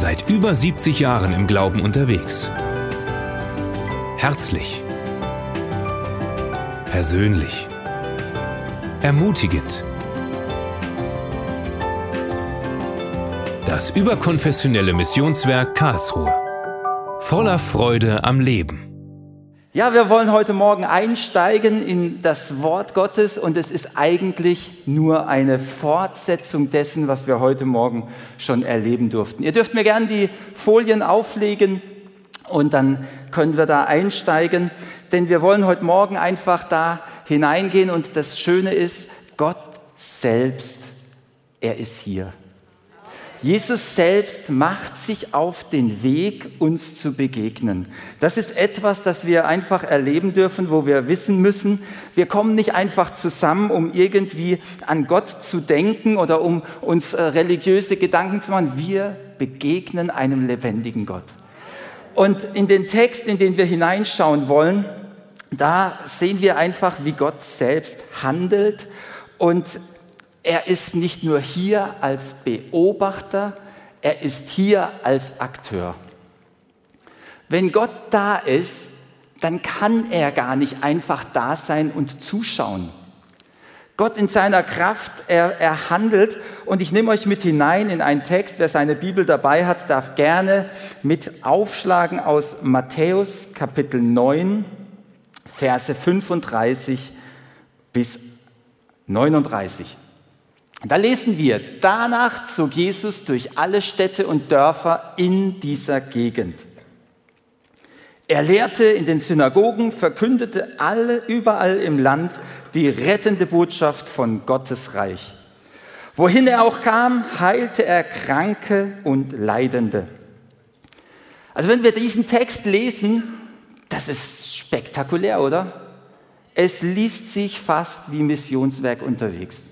Seit über 70 Jahren im Glauben unterwegs. Herzlich. Persönlich. Ermutigend. Das überkonfessionelle Missionswerk Karlsruhe. Voller Freude am Leben. Ja, wir wollen heute Morgen einsteigen in das Wort Gottes und es ist eigentlich nur eine Fortsetzung dessen, was wir heute Morgen schon erleben durften. Ihr dürft mir gerne die Folien auflegen und dann können wir da einsteigen, denn wir wollen heute Morgen einfach da hineingehen und das Schöne ist, Gott selbst, er ist hier. Jesus selbst macht sich auf den Weg, uns zu begegnen. Das ist etwas, das wir einfach erleben dürfen, wo wir wissen müssen, wir kommen nicht einfach zusammen, um irgendwie an Gott zu denken oder um uns äh, religiöse Gedanken zu machen. Wir begegnen einem lebendigen Gott. Und in den Text, in den wir hineinschauen wollen, da sehen wir einfach, wie Gott selbst handelt und er ist nicht nur hier als Beobachter, er ist hier als Akteur. Wenn Gott da ist, dann kann er gar nicht einfach da sein und zuschauen. Gott in seiner Kraft, er, er handelt und ich nehme euch mit hinein in einen Text, wer seine Bibel dabei hat, darf gerne mit aufschlagen aus Matthäus Kapitel 9, Verse 35 bis 39. Da lesen wir, danach zog Jesus durch alle Städte und Dörfer in dieser Gegend. Er lehrte in den Synagogen, verkündete alle überall im Land die rettende Botschaft von Gottes Reich. Wohin er auch kam, heilte er Kranke und Leidende. Also wenn wir diesen Text lesen, das ist spektakulär, oder? Es liest sich fast wie Missionswerk unterwegs.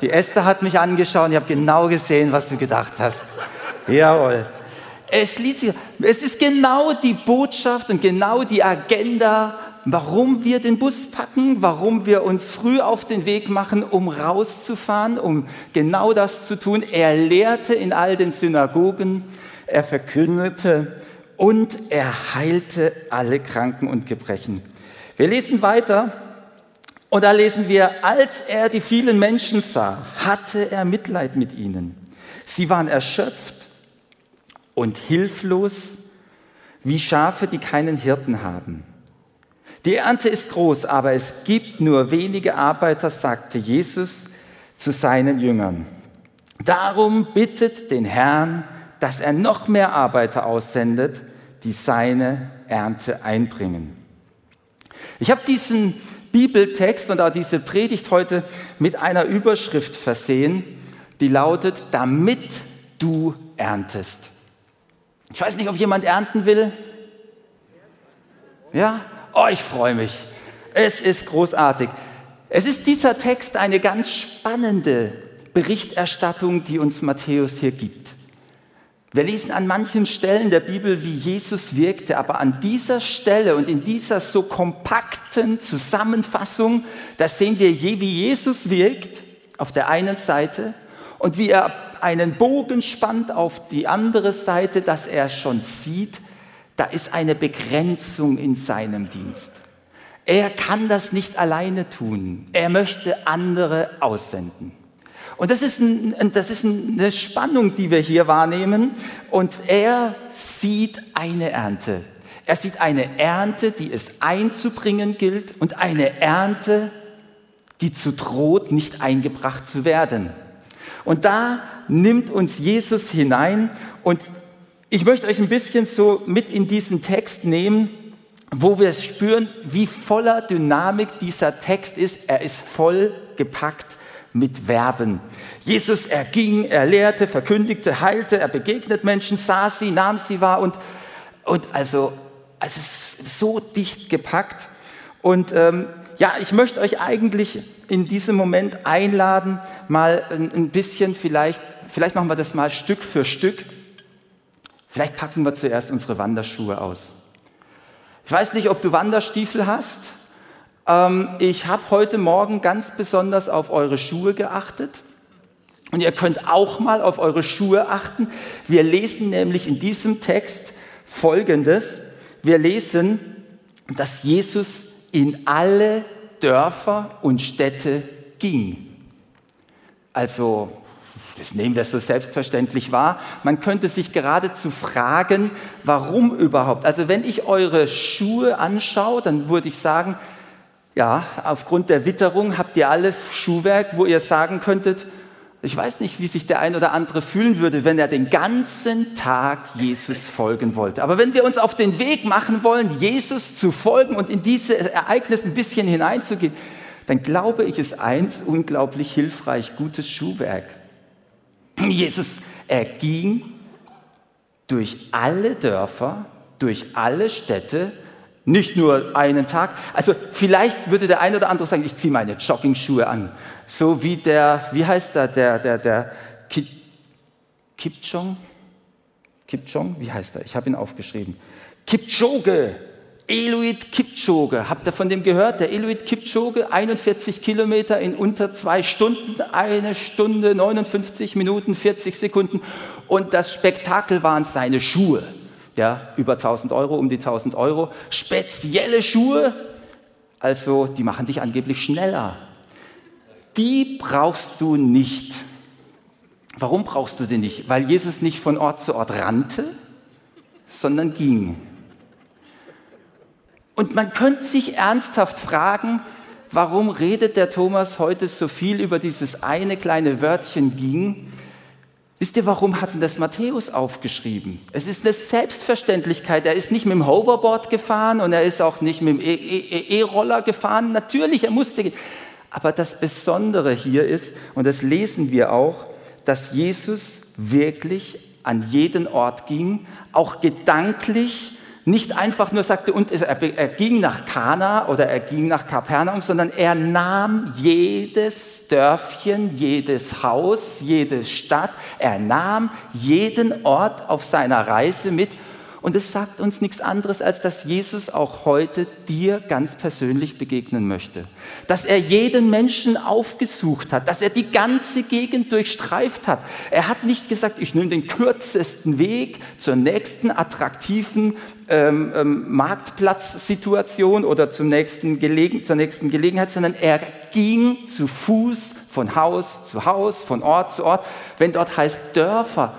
Die Esther hat mich angeschaut und ich habe genau gesehen, was du gedacht hast. Jawohl. Es, es ist genau die Botschaft und genau die Agenda, warum wir den Bus packen, warum wir uns früh auf den Weg machen, um rauszufahren, um genau das zu tun. Er lehrte in all den Synagogen, er verkündete und er heilte alle Kranken und Gebrechen. Wir lesen weiter. Und da lesen wir, als er die vielen Menschen sah, hatte er Mitleid mit ihnen. Sie waren erschöpft und hilflos wie Schafe, die keinen Hirten haben. Die Ernte ist groß, aber es gibt nur wenige Arbeiter, sagte Jesus zu seinen Jüngern. Darum bittet den Herrn, dass er noch mehr Arbeiter aussendet, die seine Ernte einbringen. Ich habe diesen Bibeltext und auch diese Predigt heute mit einer Überschrift versehen, die lautet, damit du erntest. Ich weiß nicht, ob jemand ernten will. Ja? Oh, ich freue mich. Es ist großartig. Es ist dieser Text eine ganz spannende Berichterstattung, die uns Matthäus hier gibt. Wir lesen an manchen Stellen der Bibel, wie Jesus wirkte, aber an dieser Stelle und in dieser so kompakten Zusammenfassung, da sehen wir, wie Jesus wirkt auf der einen Seite und wie er einen Bogen spannt auf die andere Seite, dass er schon sieht, da ist eine Begrenzung in seinem Dienst. Er kann das nicht alleine tun. Er möchte andere aussenden. Und das ist, ein, das ist eine Spannung, die wir hier wahrnehmen. Und er sieht eine Ernte. Er sieht eine Ernte, die es einzubringen gilt und eine Ernte, die zu droht, nicht eingebracht zu werden. Und da nimmt uns Jesus hinein und ich möchte euch ein bisschen so mit in diesen Text nehmen, wo wir spüren, wie voller Dynamik dieser Text ist. Er ist voll gepackt mit Verben. Jesus, er ging, er lehrte, verkündigte, heilte, er begegnet Menschen, sah sie, nahm sie wahr und, und also, es ist so dicht gepackt. Und ähm, ja, ich möchte euch eigentlich in diesem Moment einladen, mal ein, ein bisschen vielleicht, vielleicht machen wir das mal Stück für Stück. Vielleicht packen wir zuerst unsere Wanderschuhe aus. Ich weiß nicht, ob du Wanderstiefel hast. Ähm, ich habe heute Morgen ganz besonders auf eure Schuhe geachtet Und ihr könnt auch mal auf eure Schuhe achten. Wir lesen nämlich in diesem Text Folgendes. Wir lesen, dass Jesus in alle Dörfer und Städte ging. Also, das nehmen wir so selbstverständlich wahr. Man könnte sich geradezu fragen, warum überhaupt. Also, wenn ich eure Schuhe anschaue, dann würde ich sagen, ja, aufgrund der Witterung habt ihr alle Schuhwerk, wo ihr sagen könntet, ich weiß nicht, wie sich der ein oder andere fühlen würde, wenn er den ganzen Tag Jesus folgen wollte. Aber wenn wir uns auf den Weg machen wollen, Jesus zu folgen und in diese Ereignisse ein bisschen hineinzugehen, dann glaube ich, ist eins unglaublich hilfreich, gutes Schuhwerk. Jesus, er ging durch alle Dörfer, durch alle Städte, nicht nur einen Tag. Also vielleicht würde der ein oder andere sagen, ich ziehe meine Jogging-Schuhe an so wie der, wie heißt der, der, der, der Kip, Kipchong? Kipchong, wie heißt er? Ich habe ihn aufgeschrieben. Kipchoge, Eluid Kipchoge. Habt ihr von dem gehört? Der Eluid Kipchoge, 41 Kilometer in unter zwei Stunden, eine Stunde, 59 Minuten, 40 Sekunden. Und das Spektakel waren seine Schuhe. Ja, über 1000 Euro, um die 1000 Euro. Spezielle Schuhe, also die machen dich angeblich schneller die brauchst du nicht. Warum brauchst du die nicht? Weil Jesus nicht von Ort zu Ort rannte, sondern ging. Und man könnte sich ernsthaft fragen, warum redet der Thomas heute so viel über dieses eine kleine Wörtchen ging? Wisst ihr, warum hat denn das Matthäus aufgeschrieben? Es ist eine Selbstverständlichkeit. Er ist nicht mit dem Hoverboard gefahren und er ist auch nicht mit dem e-, e-, e-, E-Roller gefahren. Natürlich, er musste. Aber das Besondere hier ist, und das lesen wir auch, dass Jesus wirklich an jeden Ort ging, auch gedanklich, nicht einfach nur sagte, und er, ging nach Kana oder er ging nach Kapernaum, sondern er nahm jedes Dörfchen, jedes Haus, jede Stadt, er nahm jeden Ort auf seiner Reise mit und es sagt uns nichts anderes, als dass Jesus auch heute dir ganz persönlich begegnen möchte. Dass er jeden Menschen aufgesucht hat, dass er die ganze Gegend durchstreift hat. Er hat nicht gesagt, ich nehme den kürzesten Weg zur nächsten attraktiven ähm, ähm, Marktplatzsituation oder zum nächsten zur nächsten Gelegenheit, sondern er ging zu Fuß von Haus zu Haus, von Ort zu Ort. Wenn dort heißt Dörfer,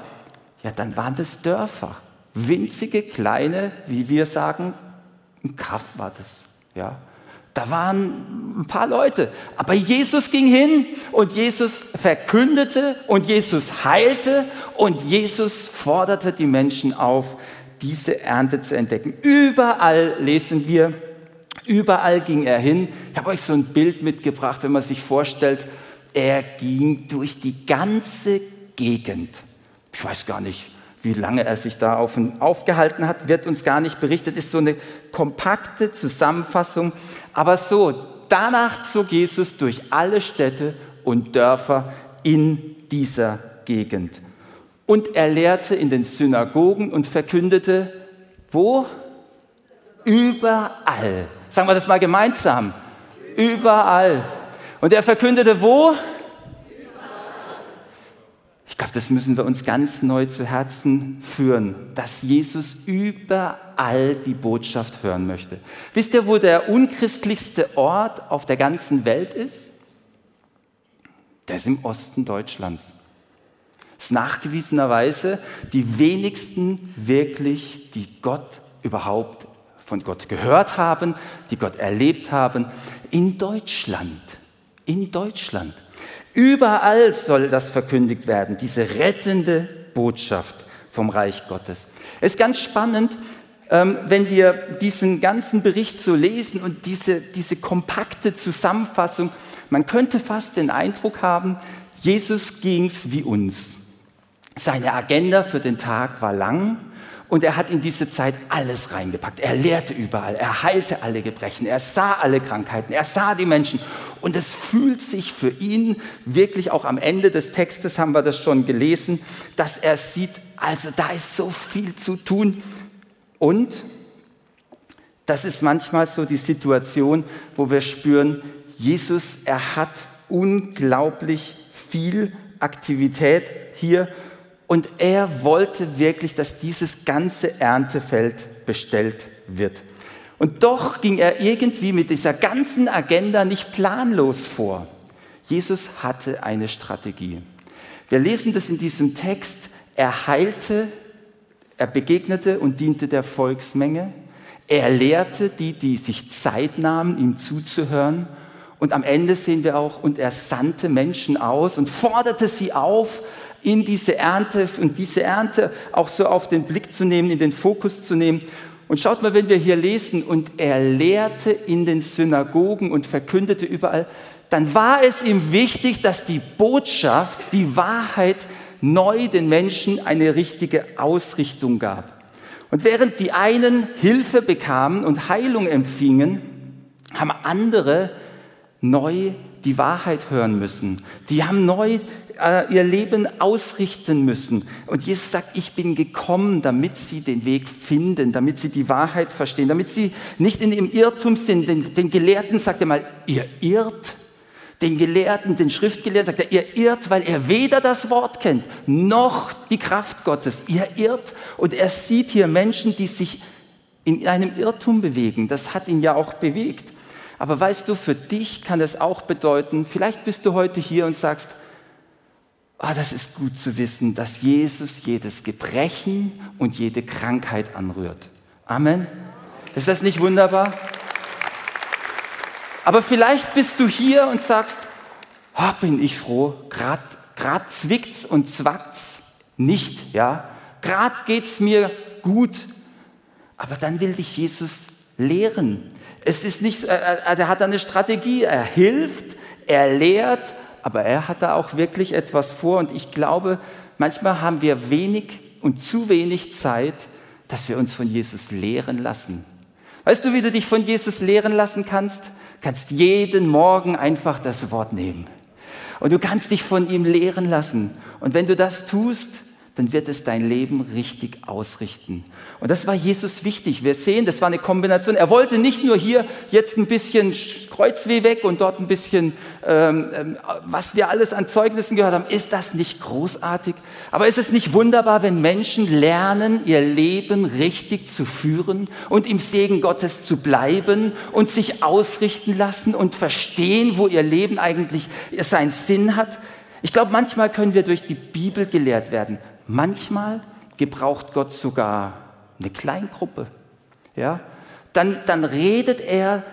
ja, dann waren das Dörfer winzige, kleine, wie wir sagen, ein Kaff war das. Ja. Da waren ein paar Leute. Aber Jesus ging hin und Jesus verkündete und Jesus heilte und Jesus forderte die Menschen auf, diese Ernte zu entdecken. Überall lesen wir, überall ging er hin. Ich habe euch so ein Bild mitgebracht, wenn man sich vorstellt, er ging durch die ganze Gegend. Ich weiß gar nicht, wie lange er sich da auf, aufgehalten hat, wird uns gar nicht berichtet, ist so eine kompakte Zusammenfassung. Aber so, danach zog Jesus durch alle Städte und Dörfer in dieser Gegend. Und er lehrte in den Synagogen und verkündete, wo? Überall. Sagen wir das mal gemeinsam. Überall. Und er verkündete wo? Ich glaube, das müssen wir uns ganz neu zu Herzen führen, dass Jesus überall die Botschaft hören möchte. Wisst ihr, wo der unchristlichste Ort auf der ganzen Welt ist? Der ist im Osten Deutschlands. Das ist nachgewiesenerweise die wenigsten wirklich, die Gott überhaupt von Gott gehört haben, die Gott erlebt haben, in Deutschland. In Deutschland. Überall soll das verkündigt werden, diese rettende Botschaft vom Reich Gottes. Es ist ganz spannend, ähm, wenn wir diesen ganzen Bericht so lesen und diese, diese kompakte Zusammenfassung, man könnte fast den Eindruck haben, Jesus ging es wie uns. Seine Agenda für den Tag war lang, und er hat in diese Zeit alles reingepackt. Er lehrte überall, er heilte alle Gebrechen, er sah alle Krankheiten, er sah die Menschen. Und es fühlt sich für ihn wirklich auch am Ende des Textes, haben wir das schon gelesen, dass er sieht, also da ist so viel zu tun. Und das ist manchmal so die Situation, wo wir spüren, Jesus, er hat unglaublich viel Aktivität hier. Und er wollte wirklich, dass dieses ganze Erntefeld bestellt wird. Und doch ging er irgendwie mit dieser ganzen Agenda nicht planlos vor. Jesus hatte eine Strategie. Wir lesen das in diesem Text. Er heilte, er begegnete und diente der Volksmenge. Er lehrte die, die sich Zeit nahmen, ihm zuzuhören. Und am Ende sehen wir auch, und er sandte Menschen aus und forderte sie auf, in diese Ernte und diese Ernte auch so auf den Blick zu nehmen, in den Fokus zu nehmen. Und schaut mal, wenn wir hier lesen, und er lehrte in den Synagogen und verkündete überall, dann war es ihm wichtig, dass die Botschaft, die Wahrheit neu den Menschen eine richtige Ausrichtung gab. Und während die einen Hilfe bekamen und Heilung empfingen, haben andere neu die Wahrheit hören müssen. Die haben neu äh, ihr Leben ausrichten müssen. Und Jesus sagt, ich bin gekommen, damit sie den Weg finden, damit sie die Wahrheit verstehen, damit sie nicht in dem Irrtum sind. Den, den Gelehrten sagt er mal, ihr irrt. Den Gelehrten, den Schriftgelehrten sagt er, ihr irrt, weil er weder das Wort kennt, noch die Kraft Gottes. Ihr irrt. Und er sieht hier Menschen, die sich in einem Irrtum bewegen. Das hat ihn ja auch bewegt. Aber weißt du, für dich kann es auch bedeuten, vielleicht bist du heute hier und sagst, ah, das ist gut zu wissen, dass Jesus jedes Gebrechen und jede Krankheit anrührt. Amen. Ist das nicht wunderbar? Aber vielleicht bist du hier und sagst, oh, bin ich froh, gerade zwickt's und zwackt's nicht, ja. Gerade geht's mir gut, aber dann will dich Jesus lehren. Es ist nicht, er, er hat eine Strategie, er hilft, er lehrt, aber er hat da auch wirklich etwas vor. Und ich glaube, manchmal haben wir wenig und zu wenig Zeit, dass wir uns von Jesus lehren lassen. Weißt du, wie du dich von Jesus lehren lassen kannst? Kannst jeden Morgen einfach das Wort nehmen. Und du kannst dich von ihm lehren lassen. Und wenn du das tust, dann wird es dein Leben richtig ausrichten. Und das war Jesus wichtig. Wir sehen, das war eine Kombination. Er wollte nicht nur hier jetzt ein bisschen Kreuzweh weg und dort ein bisschen, ähm, ähm, was wir alles an Zeugnissen gehört haben. Ist das nicht großartig? Aber ist es nicht wunderbar, wenn Menschen lernen, ihr Leben richtig zu führen und im Segen Gottes zu bleiben und sich ausrichten lassen und verstehen, wo ihr Leben eigentlich seinen Sinn hat? Ich glaube, manchmal können wir durch die Bibel gelehrt werden. Manchmal gebraucht Gott sogar eine Kleingruppe. Ja? Dann, dann redet er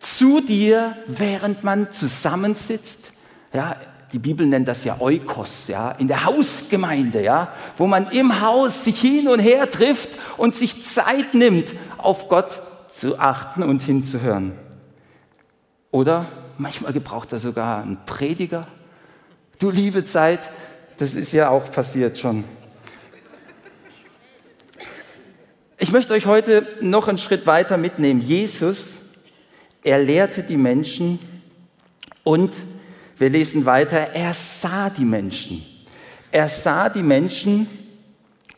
zu dir, während man zusammensitzt. Ja, die Bibel nennt das ja Eukos, ja, in der Hausgemeinde, ja, wo man im Haus sich hin und her trifft und sich Zeit nimmt, auf Gott zu achten und hinzuhören. Oder manchmal gebraucht er sogar einen Prediger. Du liebe Zeit, das ist ja auch passiert schon. Ich möchte euch heute noch einen Schritt weiter mitnehmen. Jesus, er lehrte die Menschen und wir lesen weiter, er sah die Menschen. Er sah die Menschen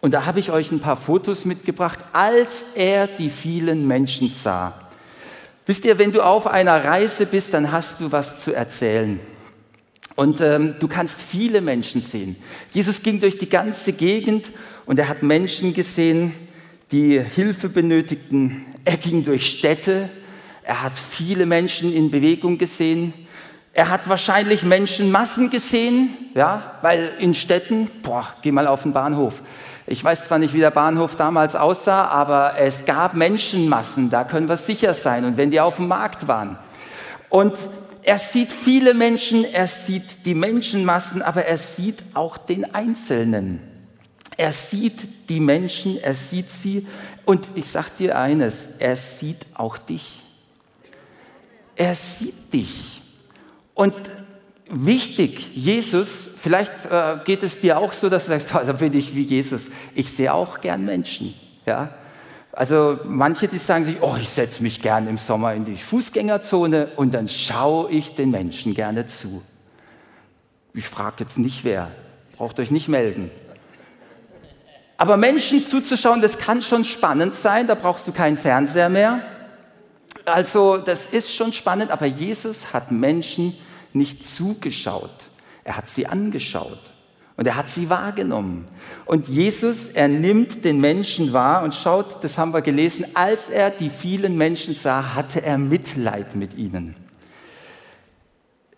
und da habe ich euch ein paar Fotos mitgebracht, als er die vielen Menschen sah. Wisst ihr, wenn du auf einer Reise bist, dann hast du was zu erzählen. Und ähm, du kannst viele Menschen sehen. Jesus ging durch die ganze Gegend und er hat Menschen gesehen, die Hilfe benötigten. Er ging durch Städte, er hat viele Menschen in Bewegung gesehen. Er hat wahrscheinlich Menschenmassen gesehen, ja, weil in Städten, boah, geh mal auf den Bahnhof. Ich weiß zwar nicht, wie der Bahnhof damals aussah, aber es gab Menschenmassen, da können wir sicher sein. Und wenn die auf dem Markt waren. Und er sieht viele Menschen, er sieht die Menschenmassen, aber er sieht auch den Einzelnen. Er sieht die Menschen, er sieht sie und ich sage dir eines, er sieht auch dich. Er sieht dich. Und wichtig, Jesus, vielleicht äh, geht es dir auch so, dass du sagst, also bin ich wie Jesus. Ich sehe auch gern Menschen. Ja? Also manche, die sagen sich, oh, ich setze mich gern im Sommer in die Fußgängerzone und dann schaue ich den Menschen gerne zu. Ich frage jetzt nicht wer, braucht euch nicht melden. Aber Menschen zuzuschauen, das kann schon spannend sein, da brauchst du keinen Fernseher mehr. Also das ist schon spannend, aber Jesus hat Menschen nicht zugeschaut, er hat sie angeschaut. Und er hat sie wahrgenommen. Und Jesus, er nimmt den Menschen wahr und schaut, das haben wir gelesen, als er die vielen Menschen sah, hatte er Mitleid mit ihnen.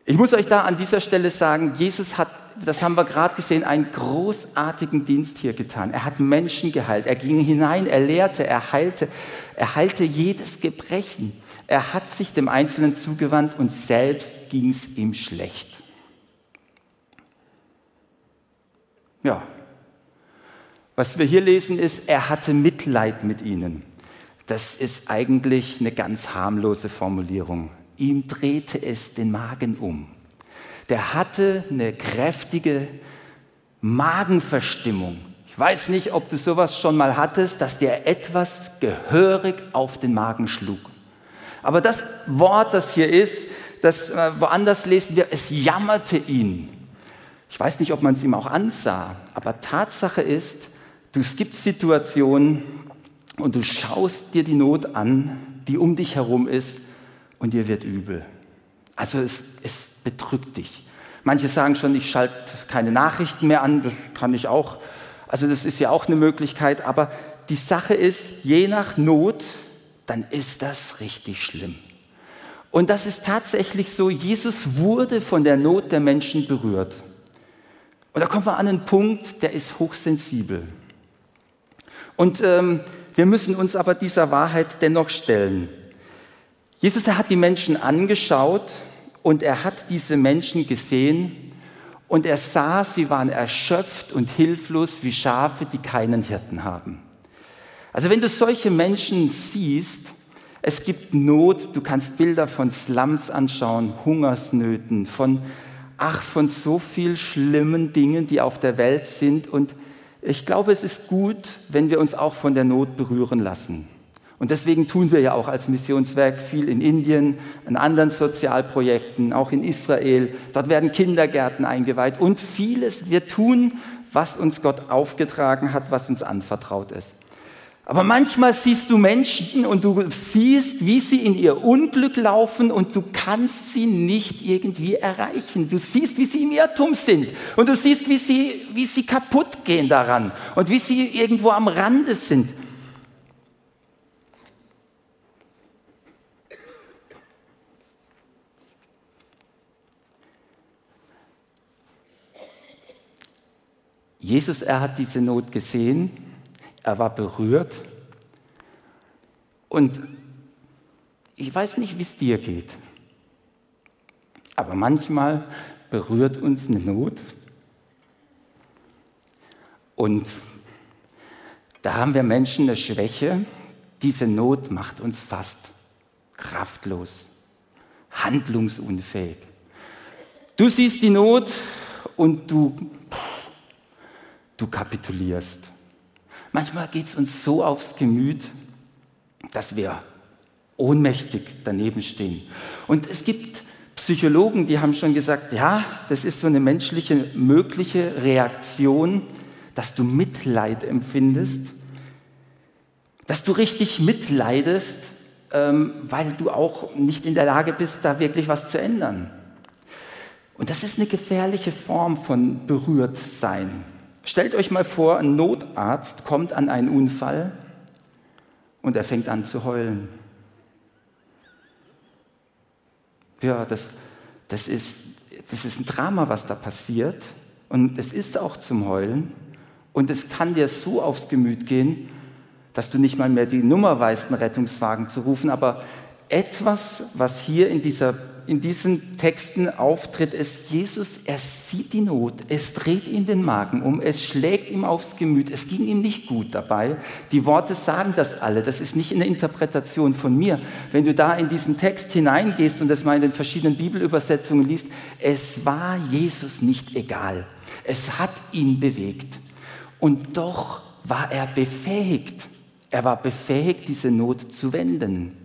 Ich muss euch da an dieser Stelle sagen, Jesus hat, das haben wir gerade gesehen, einen großartigen Dienst hier getan. Er hat Menschen geheilt. Er ging hinein, er lehrte, er heilte, er heilte jedes Gebrechen. Er hat sich dem Einzelnen zugewandt und selbst ging es ihm schlecht. Ja. Was wir hier lesen ist, er hatte Mitleid mit ihnen. Das ist eigentlich eine ganz harmlose Formulierung. Ihm drehte es den Magen um. Der hatte eine kräftige Magenverstimmung. Ich weiß nicht, ob du sowas schon mal hattest, dass dir etwas gehörig auf den Magen schlug. Aber das Wort, das hier ist, das äh, woanders lesen wir, es jammerte ihn. Ich weiß nicht, ob man es ihm auch ansah, aber Tatsache ist, du, es gibt Situationen und du schaust dir die Not an, die um dich herum ist und dir wird übel. Also es, es bedrückt dich. Manche sagen schon, ich schalte keine Nachrichten mehr an, das kann ich auch. Also das ist ja auch eine Möglichkeit, aber die Sache ist, je nach Not, dann ist das richtig schlimm. Und das ist tatsächlich so, Jesus wurde von der Not der Menschen berührt. Und da kommen wir an einen Punkt, der ist hochsensibel. Und ähm, wir müssen uns aber dieser Wahrheit dennoch stellen. Jesus er hat die Menschen angeschaut und er hat diese Menschen gesehen und er sah, sie waren erschöpft und hilflos wie Schafe, die keinen Hirten haben. Also wenn du solche Menschen siehst, es gibt Not, du kannst Bilder von Slums anschauen, Hungersnöten, von ach, von so viel schlimmen Dingen, die auf der Welt sind. Und ich glaube, es ist gut, wenn wir uns auch von der Not berühren lassen. Und deswegen tun wir ja auch als Missionswerk viel in Indien, in anderen Sozialprojekten, auch in Israel. Dort werden Kindergärten eingeweiht und vieles. Wir tun, was uns Gott aufgetragen hat, was uns anvertraut ist. Aber manchmal siehst du Menschen und du siehst, wie sie in ihr Unglück laufen und du kannst sie nicht irgendwie erreichen. Du siehst, wie sie im Irrtum sind und du siehst, wie sie, wie sie kaputt gehen daran und wie sie irgendwo am Rande sind. Jesus, er hat diese Not gesehen er war berührt. Und ich weiß nicht, wie es dir geht, aber manchmal berührt uns eine Not. Und da haben wir Menschen eine Schwäche. Diese Not macht uns fast kraftlos, handlungsunfähig. Du siehst die Not und du, du kapitulierst. Manchmal geht es uns so aufs Gemüt, dass wir ohnmächtig daneben stehen. Und es gibt Psychologen, die haben schon gesagt, ja, das ist so eine menschliche mögliche Reaktion, dass du Mitleid empfindest, dass du richtig mitleidest, ähm, weil du auch nicht in der Lage bist, da wirklich was zu ändern. Und das ist eine gefährliche Form von Berührtsein. Stellt euch mal vor, ein Notarzt kommt an einen Unfall und er fängt an zu heulen. Ja, das, das, ist, das ist ein Drama, was da passiert. Und es ist auch zum Heulen. Und es kann dir so aufs Gemüt gehen, dass du nicht mal mehr die Nummer weißt, einen Rettungswagen zu rufen. Aber etwas, was hier in dieser in diesen Texten auftritt, ist Jesus, er sieht die Not, es dreht ihm den Magen um, es schlägt ihm aufs Gemüt, es ging ihm nicht gut dabei. Die Worte sagen das alle, das ist nicht eine Interpretation von mir. Wenn du da in diesen Text hineingehst und das mal in den verschiedenen Bibelübersetzungen liest, es war Jesus nicht egal. Es hat ihn bewegt. Und doch war er befähigt. Er war befähigt, diese Not zu wenden.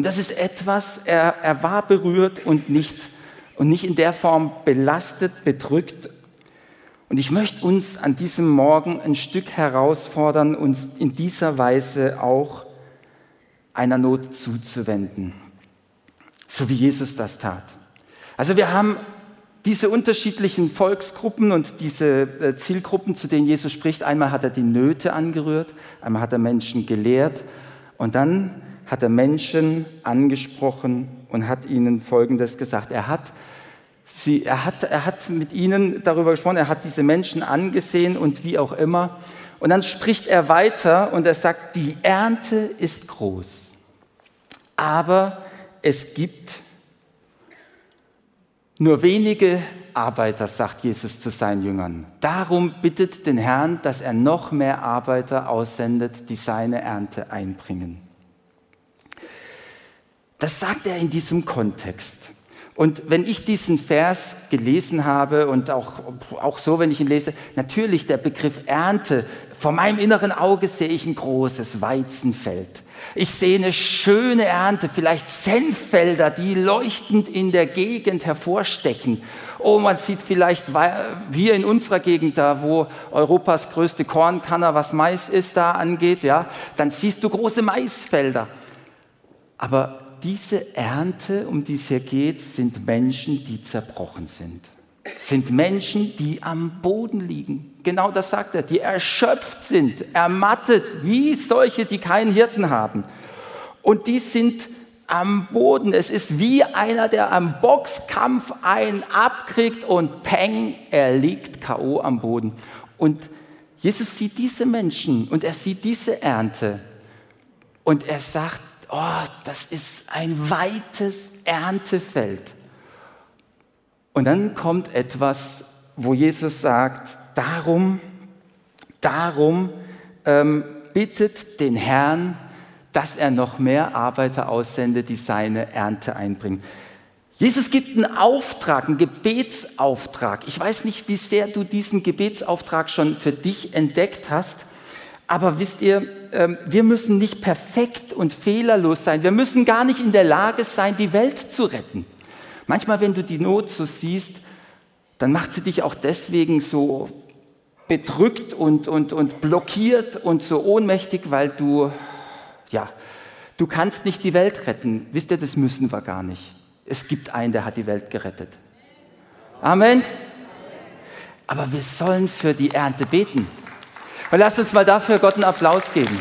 Und das ist etwas, er, er war berührt und nicht, und nicht in der Form belastet, bedrückt. Und ich möchte uns an diesem Morgen ein Stück herausfordern, uns in dieser Weise auch einer Not zuzuwenden, so wie Jesus das tat. Also wir haben diese unterschiedlichen Volksgruppen und diese äh, Zielgruppen, zu denen Jesus spricht, einmal hat er die Nöte angerührt, einmal hat er Menschen gelehrt und dann hat er Menschen angesprochen und hat ihnen Folgendes gesagt. Er hat, sie, er, hat, er hat mit ihnen darüber gesprochen, er hat diese Menschen angesehen und wie auch immer. Und dann spricht er weiter und er sagt, die Ernte ist groß, aber es gibt nur wenige Arbeiter, sagt Jesus zu seinen Jüngern. Darum bittet den Herrn, dass er noch mehr Arbeiter aussendet, die seine Ernte einbringen. Das sagt er in diesem Kontext. Und wenn ich diesen Vers gelesen habe und auch, auch so, wenn ich ihn lese, natürlich der Begriff Ernte, vor meinem inneren Auge sehe ich ein großes Weizenfeld. Ich sehe eine schöne Ernte, vielleicht Senffelder, die leuchtend in der Gegend hervorstechen. Oh, man sieht vielleicht hier in unserer Gegend, da wo Europas größte Kornkanner, was Mais ist, da angeht, ja, dann siehst du große Maisfelder. Aber diese Ernte, um die es hier geht, sind Menschen, die zerbrochen sind. Sind Menschen, die am Boden liegen. Genau das sagt er, die erschöpft sind, ermattet, wie solche, die keinen Hirten haben. Und die sind am Boden. Es ist wie einer, der am Boxkampf einen abkriegt und peng, er liegt K.O. am Boden. Und Jesus sieht diese Menschen und er sieht diese Ernte. Und er sagt, oh, das ist ein weites Erntefeld. Und dann kommt etwas, wo Jesus sagt, darum, darum ähm, bittet den Herrn, dass er noch mehr Arbeiter aussendet, die seine Ernte einbringen. Jesus gibt einen Auftrag, einen Gebetsauftrag. Ich weiß nicht, wie sehr du diesen Gebetsauftrag schon für dich entdeckt hast, aber wisst ihr, ähm, wir müssen nicht perfekt und fehlerlos sein. Wir müssen gar nicht in der Lage sein, die Welt zu retten. Manchmal, wenn du die Not so siehst, dann macht sie dich auch deswegen so bedrückt und, und, und blockiert und so ohnmächtig, weil du, ja, du kannst nicht die Welt retten. Wisst ihr, das müssen wir gar nicht. Es gibt einen, der hat die Welt gerettet. Amen. Aber wir sollen für die Ernte beten. Und lasst uns mal dafür Gott einen Applaus geben.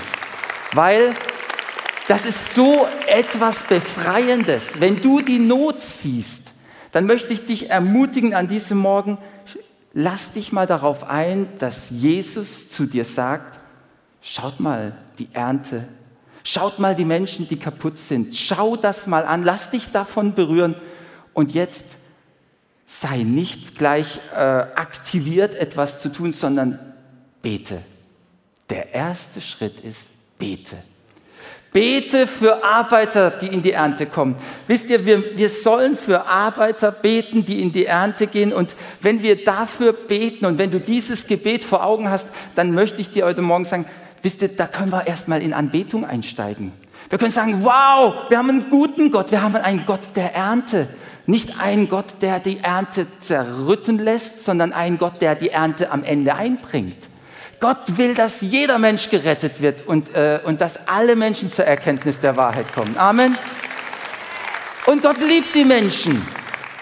Weil das ist so etwas Befreiendes. Wenn du die Not siehst, dann möchte ich dich ermutigen an diesem Morgen, lass dich mal darauf ein, dass Jesus zu dir sagt, schaut mal die Ernte, schaut mal die Menschen, die kaputt sind, schau das mal an, lass dich davon berühren und jetzt sei nicht gleich äh, aktiviert, etwas zu tun, sondern bete. Der erste Schritt ist, bete. Bete für Arbeiter, die in die Ernte kommen. Wisst ihr, wir, wir sollen für Arbeiter beten, die in die Ernte gehen. Und wenn wir dafür beten und wenn du dieses Gebet vor Augen hast, dann möchte ich dir heute Morgen sagen, wisst ihr, da können wir erstmal in Anbetung einsteigen. Wir können sagen, wow, wir haben einen guten Gott, wir haben einen Gott der Ernte. Nicht einen Gott, der die Ernte zerrütten lässt, sondern einen Gott, der die Ernte am Ende einbringt. Gott will, dass jeder Mensch gerettet wird und, äh, und dass alle Menschen zur Erkenntnis der Wahrheit kommen. Amen. Und Gott liebt die Menschen.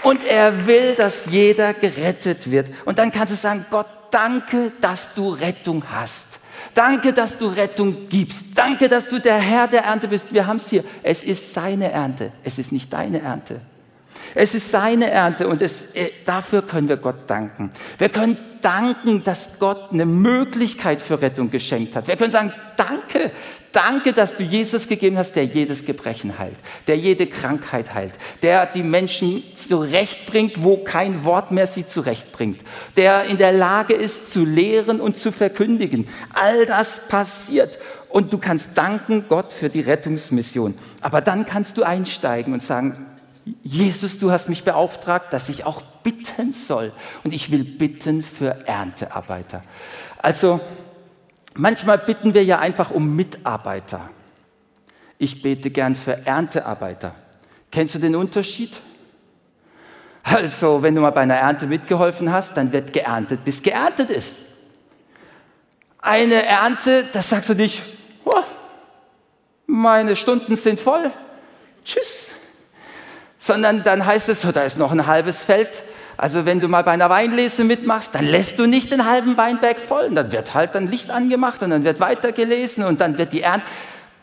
Und er will, dass jeder gerettet wird. Und dann kannst du sagen, Gott, danke, dass du Rettung hast. Danke, dass du Rettung gibst. Danke, dass du der Herr der Ernte bist. Wir haben es hier. Es ist seine Ernte. Es ist nicht deine Ernte. Es ist seine Ernte und es, äh, dafür können wir Gott danken. Wir können danken, dass Gott eine Möglichkeit für Rettung geschenkt hat. Wir können sagen, danke, danke, dass du Jesus gegeben hast, der jedes Gebrechen heilt, der jede Krankheit heilt, der die Menschen zurechtbringt, wo kein Wort mehr sie zurechtbringt, der in der Lage ist zu lehren und zu verkündigen. All das passiert und du kannst danken Gott für die Rettungsmission. Aber dann kannst du einsteigen und sagen, Jesus, du hast mich beauftragt, dass ich auch bitten soll. Und ich will bitten für Erntearbeiter. Also manchmal bitten wir ja einfach um Mitarbeiter. Ich bete gern für Erntearbeiter. Kennst du den Unterschied? Also, wenn du mal bei einer Ernte mitgeholfen hast, dann wird geerntet, bis geerntet ist. Eine Ernte, das sagst du nicht, oh, meine Stunden sind voll. Tschüss sondern dann heißt es, so, da ist noch ein halbes Feld Also wenn du mal bei einer Weinlese mitmachst, dann lässt du nicht den halben Weinberg voll. Und dann wird halt dann Licht angemacht und dann wird weitergelesen und dann wird die Ernte.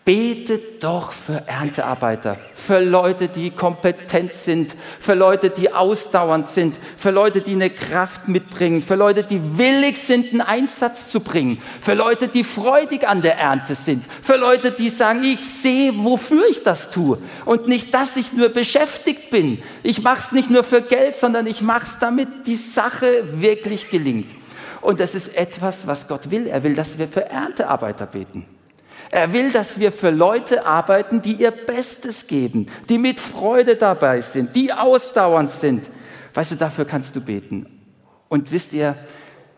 Betet doch für Erntearbeiter, für Leute, die kompetent sind, für Leute, die ausdauernd sind, für Leute, die eine Kraft mitbringen, für Leute, die willig sind, einen Einsatz zu bringen, für Leute, die freudig an der Ernte sind, für Leute, die sagen, ich sehe, wofür ich das tue und nicht, dass ich nur beschäftigt bin. Ich mache es nicht nur für Geld, sondern ich mache es, damit die Sache wirklich gelingt. Und das ist etwas, was Gott will. Er will, dass wir für Erntearbeiter beten. Er will, dass wir für Leute arbeiten, die ihr Bestes geben, die mit Freude dabei sind, die ausdauernd sind. Weißt du, dafür kannst du beten. Und wisst ihr,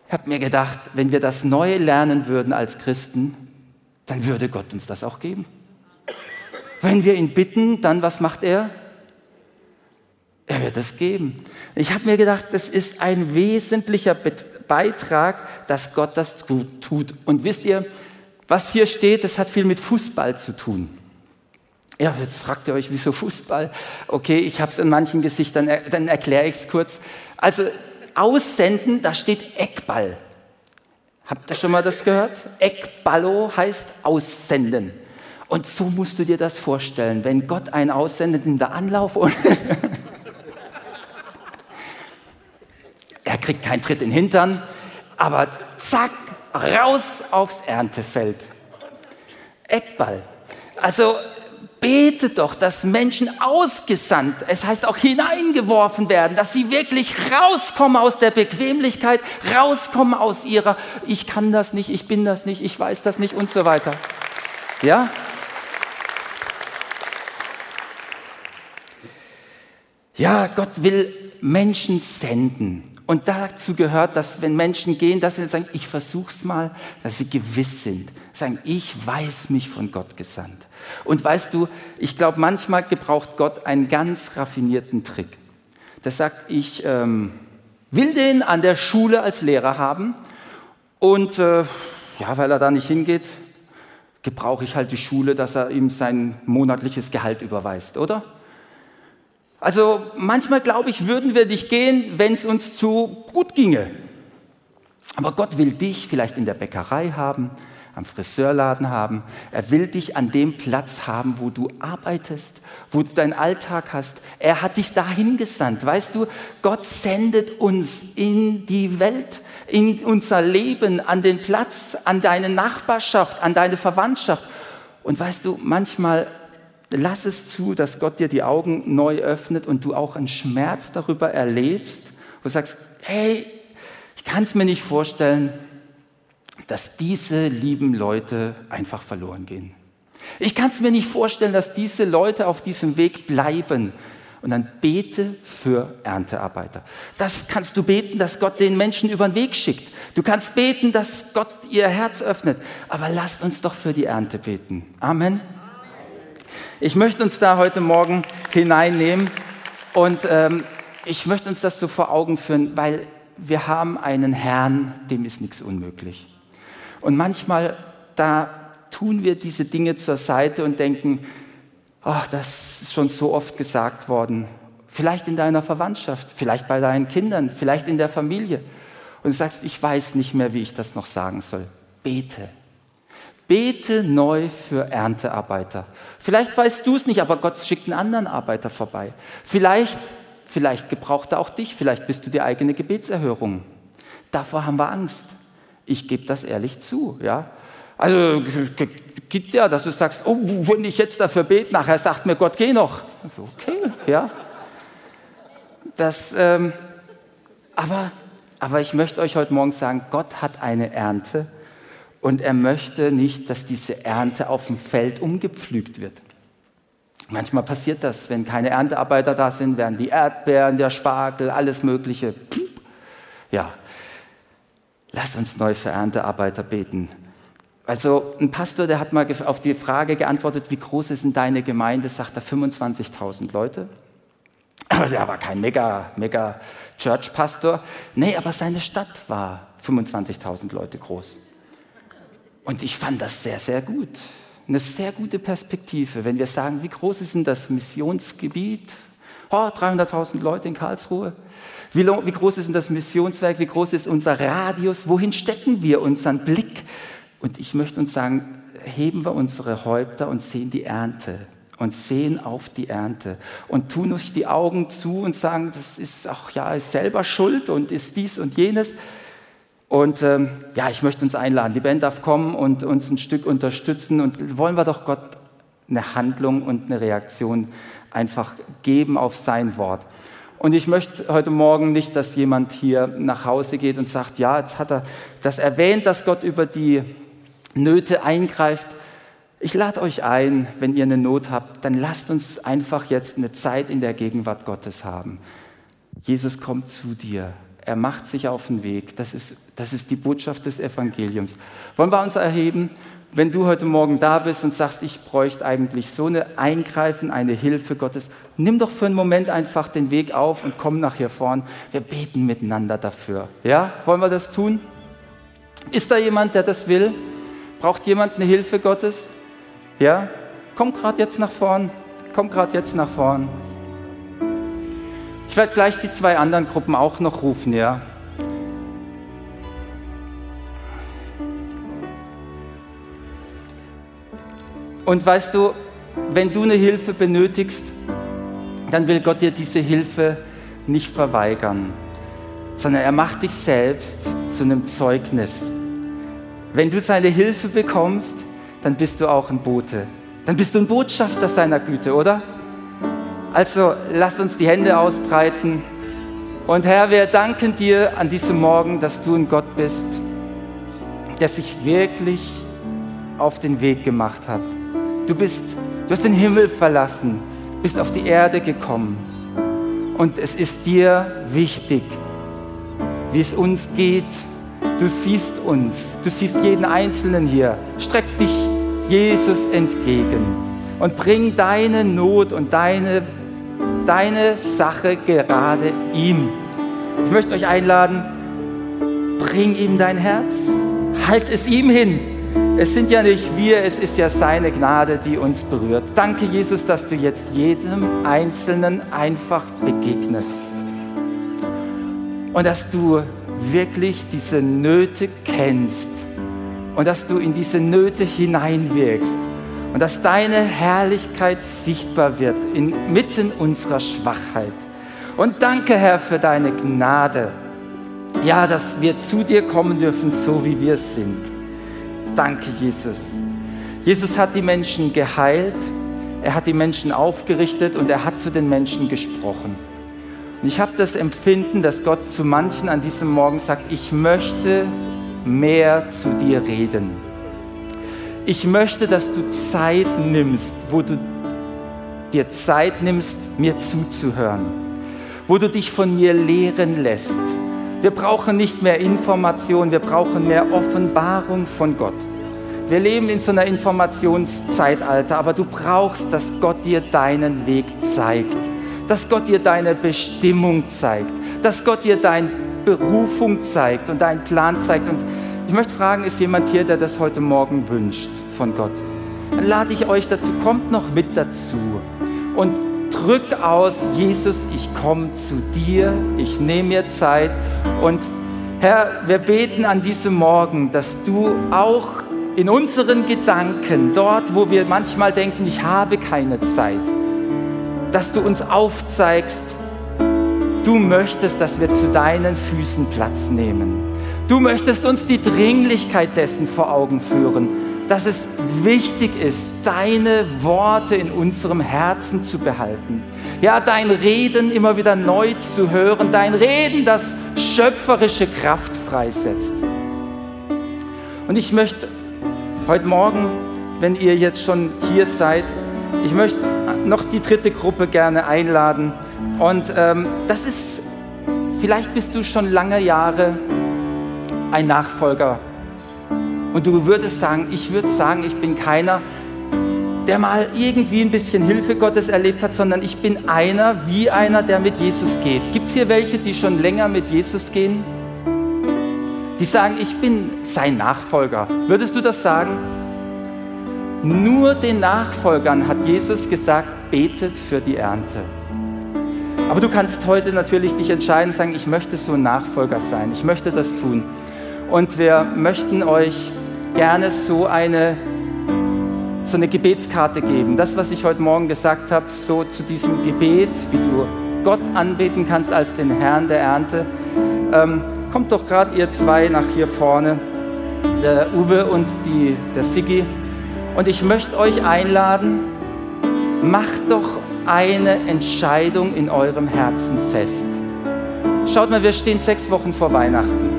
ich habe mir gedacht, wenn wir das neu lernen würden als Christen, dann würde Gott uns das auch geben. Wenn wir ihn bitten, dann was macht er? Er wird es geben. Ich habe mir gedacht, das ist ein wesentlicher Beitrag, dass Gott das tut. Und wisst ihr, was hier steht, das hat viel mit Fußball zu tun. Ja, jetzt fragt ihr euch, wieso Fußball? Okay, ich habe es in manchen Gesichtern, dann erkläre ich es kurz. Also aussenden, da steht Eckball. Habt ihr schon mal das gehört? Eckballo heißt aussenden. Und so musst du dir das vorstellen, wenn Gott einen aussendet in der Anlauf und er kriegt keinen Tritt in den Hintern, aber zack, raus aufs Erntefeld. Eckball. Also bete doch, dass Menschen ausgesandt, es heißt auch hineingeworfen werden, dass sie wirklich rauskommen aus der Bequemlichkeit, rauskommen aus ihrer, ich kann das nicht, ich bin das nicht, ich weiß das nicht und so weiter. Ja? Ja, Gott will Menschen senden. Und dazu gehört, dass wenn Menschen gehen, dass sie sagen, ich versuch's mal, dass sie gewiss sind. Sagen, ich weiß mich von Gott gesandt. Und weißt du, ich glaube, manchmal gebraucht Gott einen ganz raffinierten Trick. Der sagt, ich ähm, will den an der Schule als Lehrer haben und äh, ja, weil er da nicht hingeht, gebrauche ich halt die Schule, dass er ihm sein monatliches Gehalt überweist, oder? Also manchmal glaube ich, würden wir nicht gehen, wenn es uns zu gut ginge. Aber Gott will dich vielleicht in der Bäckerei haben, am Friseurladen haben. Er will dich an dem Platz haben, wo du arbeitest, wo du deinen Alltag hast. Er hat dich dahin gesandt. Weißt du, Gott sendet uns in die Welt, in unser Leben, an den Platz, an deine Nachbarschaft, an deine Verwandtschaft. Und weißt du, manchmal Lass es zu, dass Gott dir die Augen neu öffnet und du auch einen Schmerz darüber erlebst, wo du sagst, hey, ich kann es mir nicht vorstellen, dass diese lieben Leute einfach verloren gehen. Ich kann es mir nicht vorstellen, dass diese Leute auf diesem Weg bleiben. Und dann bete für Erntearbeiter. Das kannst du beten, dass Gott den Menschen über den Weg schickt. Du kannst beten, dass Gott ihr Herz öffnet. Aber lasst uns doch für die Ernte beten. Amen. Ich möchte uns da heute Morgen hineinnehmen und ähm, ich möchte uns das so vor Augen führen, weil wir haben einen Herrn, dem ist nichts unmöglich. Und manchmal, da tun wir diese Dinge zur Seite und denken, ach, das ist schon so oft gesagt worden. Vielleicht in deiner Verwandtschaft, vielleicht bei deinen Kindern, vielleicht in der Familie. Und du sagst, ich weiß nicht mehr, wie ich das noch sagen soll. Bete, Bete neu für Erntearbeiter. Vielleicht weißt du es nicht, aber Gott schickt einen anderen Arbeiter vorbei. Vielleicht, vielleicht gebraucht er auch dich, vielleicht bist du die eigene Gebetserhörung. Davor haben wir Angst. Ich gebe das ehrlich zu, ja. Also gibt ja, dass du sagst, oh, wenn ich jetzt dafür bete, nachher sagt mir Gott, geh noch. Also, okay, ja. Das, ähm, aber, aber ich möchte euch heute Morgen sagen, Gott hat eine Ernte und er möchte nicht, dass diese Ernte auf dem Feld umgepflügt wird. Manchmal passiert das, wenn keine Erntearbeiter da sind, werden die Erdbeeren, der Spargel, alles Mögliche. Ja, lass uns neu für Erntearbeiter beten. Also ein Pastor, der hat mal auf die Frage geantwortet, wie groß ist denn deine Gemeinde? Sagt er 25.000 Leute. Aber der war kein mega, mega Church-Pastor. Nee, aber seine Stadt war 25.000 Leute groß. Und ich fand das sehr, sehr gut. Eine sehr gute Perspektive, wenn wir sagen, wie groß ist denn das Missionsgebiet Oh, 300.000 Leute in Karlsruhe. Wie, wie groß ist denn das Missionswerk? Wie groß ist unser Radius? Wohin stecken wir unseren Blick? Und ich möchte uns sagen, heben wir unsere Häupter und sehen die Ernte und sehen auf die Ernte und tun uns die Augen zu und sagen, das ist auch ja ist selber Schuld und ist dies und jenes. Und ähm, ja, ich möchte uns einladen. Die Band darf kommen und uns ein Stück unterstützen und wollen wir doch Gott eine Handlung und eine Reaktion einfach geben auf sein Wort. Und ich möchte heute Morgen nicht, dass jemand hier nach Hause geht und sagt, ja, jetzt hat er das erwähnt, dass Gott über die Nöte eingreift. Ich lade euch ein, wenn ihr eine Not habt, dann lasst uns einfach jetzt eine Zeit in der Gegenwart Gottes haben. Jesus kommt zu dir. Er macht sich auf den Weg. Das ist, das ist die Botschaft des Evangeliums. Wollen wir uns erheben? Wenn du heute Morgen da bist und sagst, ich bräuchte eigentlich so eine Eingreifen, eine Hilfe Gottes, nimm doch für einen Moment einfach den Weg auf und komm nach hier vorn. Wir beten miteinander dafür. Ja? Wollen wir das tun? Ist da jemand, der das will? Braucht jemand eine Hilfe Gottes? Ja? Komm gerade jetzt nach vorn. Komm gerade jetzt nach vorn. Werde gleich die zwei anderen Gruppen auch noch rufen, ja? Und weißt du, wenn du eine Hilfe benötigst, dann will Gott dir diese Hilfe nicht verweigern, sondern er macht dich selbst zu einem Zeugnis wenn du seine Hilfe bekommst, dann bist du auch ein Bote. Dann bist du ein Botschafter seiner Güte, oder? Also lass uns die Hände ausbreiten. Und Herr, wir danken dir an diesem Morgen, dass du ein Gott bist, der sich wirklich auf den Weg gemacht hat. Du bist, du hast den Himmel verlassen, bist auf die Erde gekommen. Und es ist dir wichtig, wie es uns geht, Du siehst uns, du siehst jeden Einzelnen hier. Streck dich Jesus entgegen und bring deine Not und deine, deine Sache gerade ihm. Ich möchte euch einladen, bring ihm dein Herz, halt es ihm hin. Es sind ja nicht wir, es ist ja seine Gnade, die uns berührt. Danke, Jesus, dass du jetzt jedem Einzelnen einfach begegnest. Und dass du wirklich diese Nöte kennst und dass du in diese Nöte hineinwirkst und dass deine Herrlichkeit sichtbar wird inmitten unserer Schwachheit. Und danke, Herr, für deine Gnade. Ja, dass wir zu dir kommen dürfen, so wie wir sind. Danke, Jesus. Jesus hat die Menschen geheilt, er hat die Menschen aufgerichtet und er hat zu den Menschen gesprochen. Und ich habe das Empfinden, dass Gott zu manchen an diesem Morgen sagt, ich möchte mehr zu dir reden. Ich möchte, dass du Zeit nimmst, wo du dir Zeit nimmst, mir zuzuhören, wo du dich von mir lehren lässt. Wir brauchen nicht mehr Information, wir brauchen mehr Offenbarung von Gott. Wir leben in so einer Informationszeitalter, aber du brauchst, dass Gott dir deinen Weg zeigt dass Gott dir deine Bestimmung zeigt, dass Gott dir deine Berufung zeigt und deinen Plan zeigt. Und ich möchte fragen, ist jemand hier, der das heute Morgen wünscht von Gott? Dann lade ich euch dazu, kommt noch mit dazu und drück aus, Jesus, ich komme zu dir, ich nehme mir Zeit und Herr, wir beten an diesem Morgen, dass du auch in unseren Gedanken, dort, wo wir manchmal denken, ich habe keine Zeit, dass du uns aufzeigst, du möchtest, dass wir zu deinen Füßen Platz nehmen. Du möchtest uns die Dringlichkeit dessen vor Augen führen, dass es wichtig ist, deine Worte in unserem Herzen zu behalten. Ja, dein Reden immer wieder neu zu hören, dein Reden, das schöpferische Kraft freisetzt. Und ich möchte heute Morgen, wenn ihr jetzt schon hier seid, ich möchte noch die dritte Gruppe gerne einladen. Und ähm, das ist, vielleicht bist du schon lange Jahre ein Nachfolger. Und du würdest sagen, ich würde sagen, ich bin keiner, der mal irgendwie ein bisschen Hilfe Gottes erlebt hat, sondern ich bin einer wie einer, der mit Jesus geht. Gibt es hier welche, die schon länger mit Jesus gehen? Die sagen, ich bin sein Nachfolger. Würdest du das sagen? Nur den Nachfolgern hat Jesus gesagt, betet für die Ernte. Aber du kannst heute natürlich dich entscheiden, sagen, ich möchte so ein Nachfolger sein, ich möchte das tun. Und wir möchten euch gerne so eine, so eine Gebetskarte geben. Das, was ich heute Morgen gesagt habe, so zu diesem Gebet, wie du Gott anbeten kannst als den Herrn der Ernte. Ähm, kommt doch gerade ihr zwei nach hier vorne, der Uwe und die, der Siggi. Und ich möchte euch einladen, macht doch eine Entscheidung in eurem Herzen fest. Schaut mal, wir stehen sechs Wochen vor Weihnachten.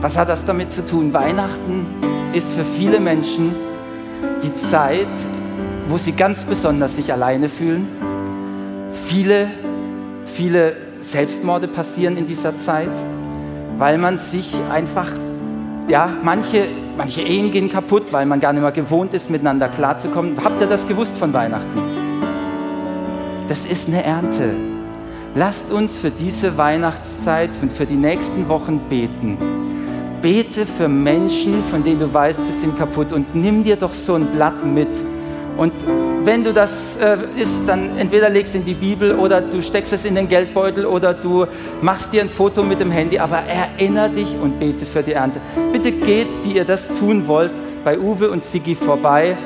Was hat das damit zu tun? Weihnachten ist für viele Menschen die Zeit, wo sie ganz besonders sich alleine fühlen. Viele, viele Selbstmorde passieren in dieser Zeit, weil man sich einfach, ja, manche, manche Ehen gehen kaputt, weil man gar nicht mehr gewohnt ist, miteinander klarzukommen. Habt ihr das gewusst von Weihnachten? Das ist eine Ernte. Lasst uns für diese Weihnachtszeit und für die nächsten Wochen beten. Bete für Menschen, von denen du weißt, sie sind kaputt und nimm dir doch so ein Blatt mit und wenn du das äh, isst, dann entweder legst du in die Bibel oder du steckst es in den Geldbeutel oder du machst dir ein Foto mit dem Handy, aber erinnere dich und bete für die Ernte. Bitte geht, die ihr das tun wollt, bei Uwe und Sigi vorbei.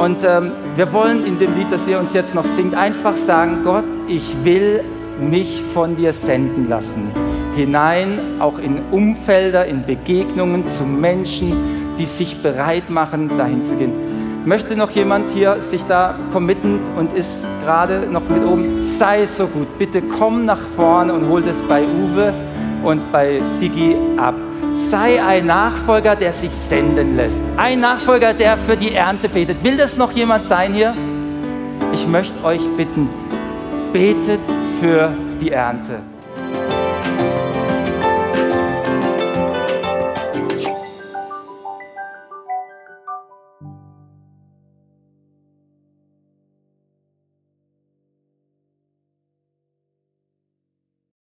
Und ähm, wir wollen in dem Lied, das ihr uns jetzt noch singt, einfach sagen, Gott, ich will mich von dir senden lassen. Hinein, auch in Umfelder, in Begegnungen zu Menschen, die sich bereit machen, dahin zu gehen. Möchte noch jemand hier sich da committen und ist gerade noch mit oben? Sei so gut, bitte komm nach vorne und hol das bei Uwe und bei Sigi ab. Sei ein Nachfolger, der sich senden lässt. Ein Nachfolger, der für die Ernte betet. Will das noch jemand sein hier? Ich möchte euch bitten, betet für die Ernte.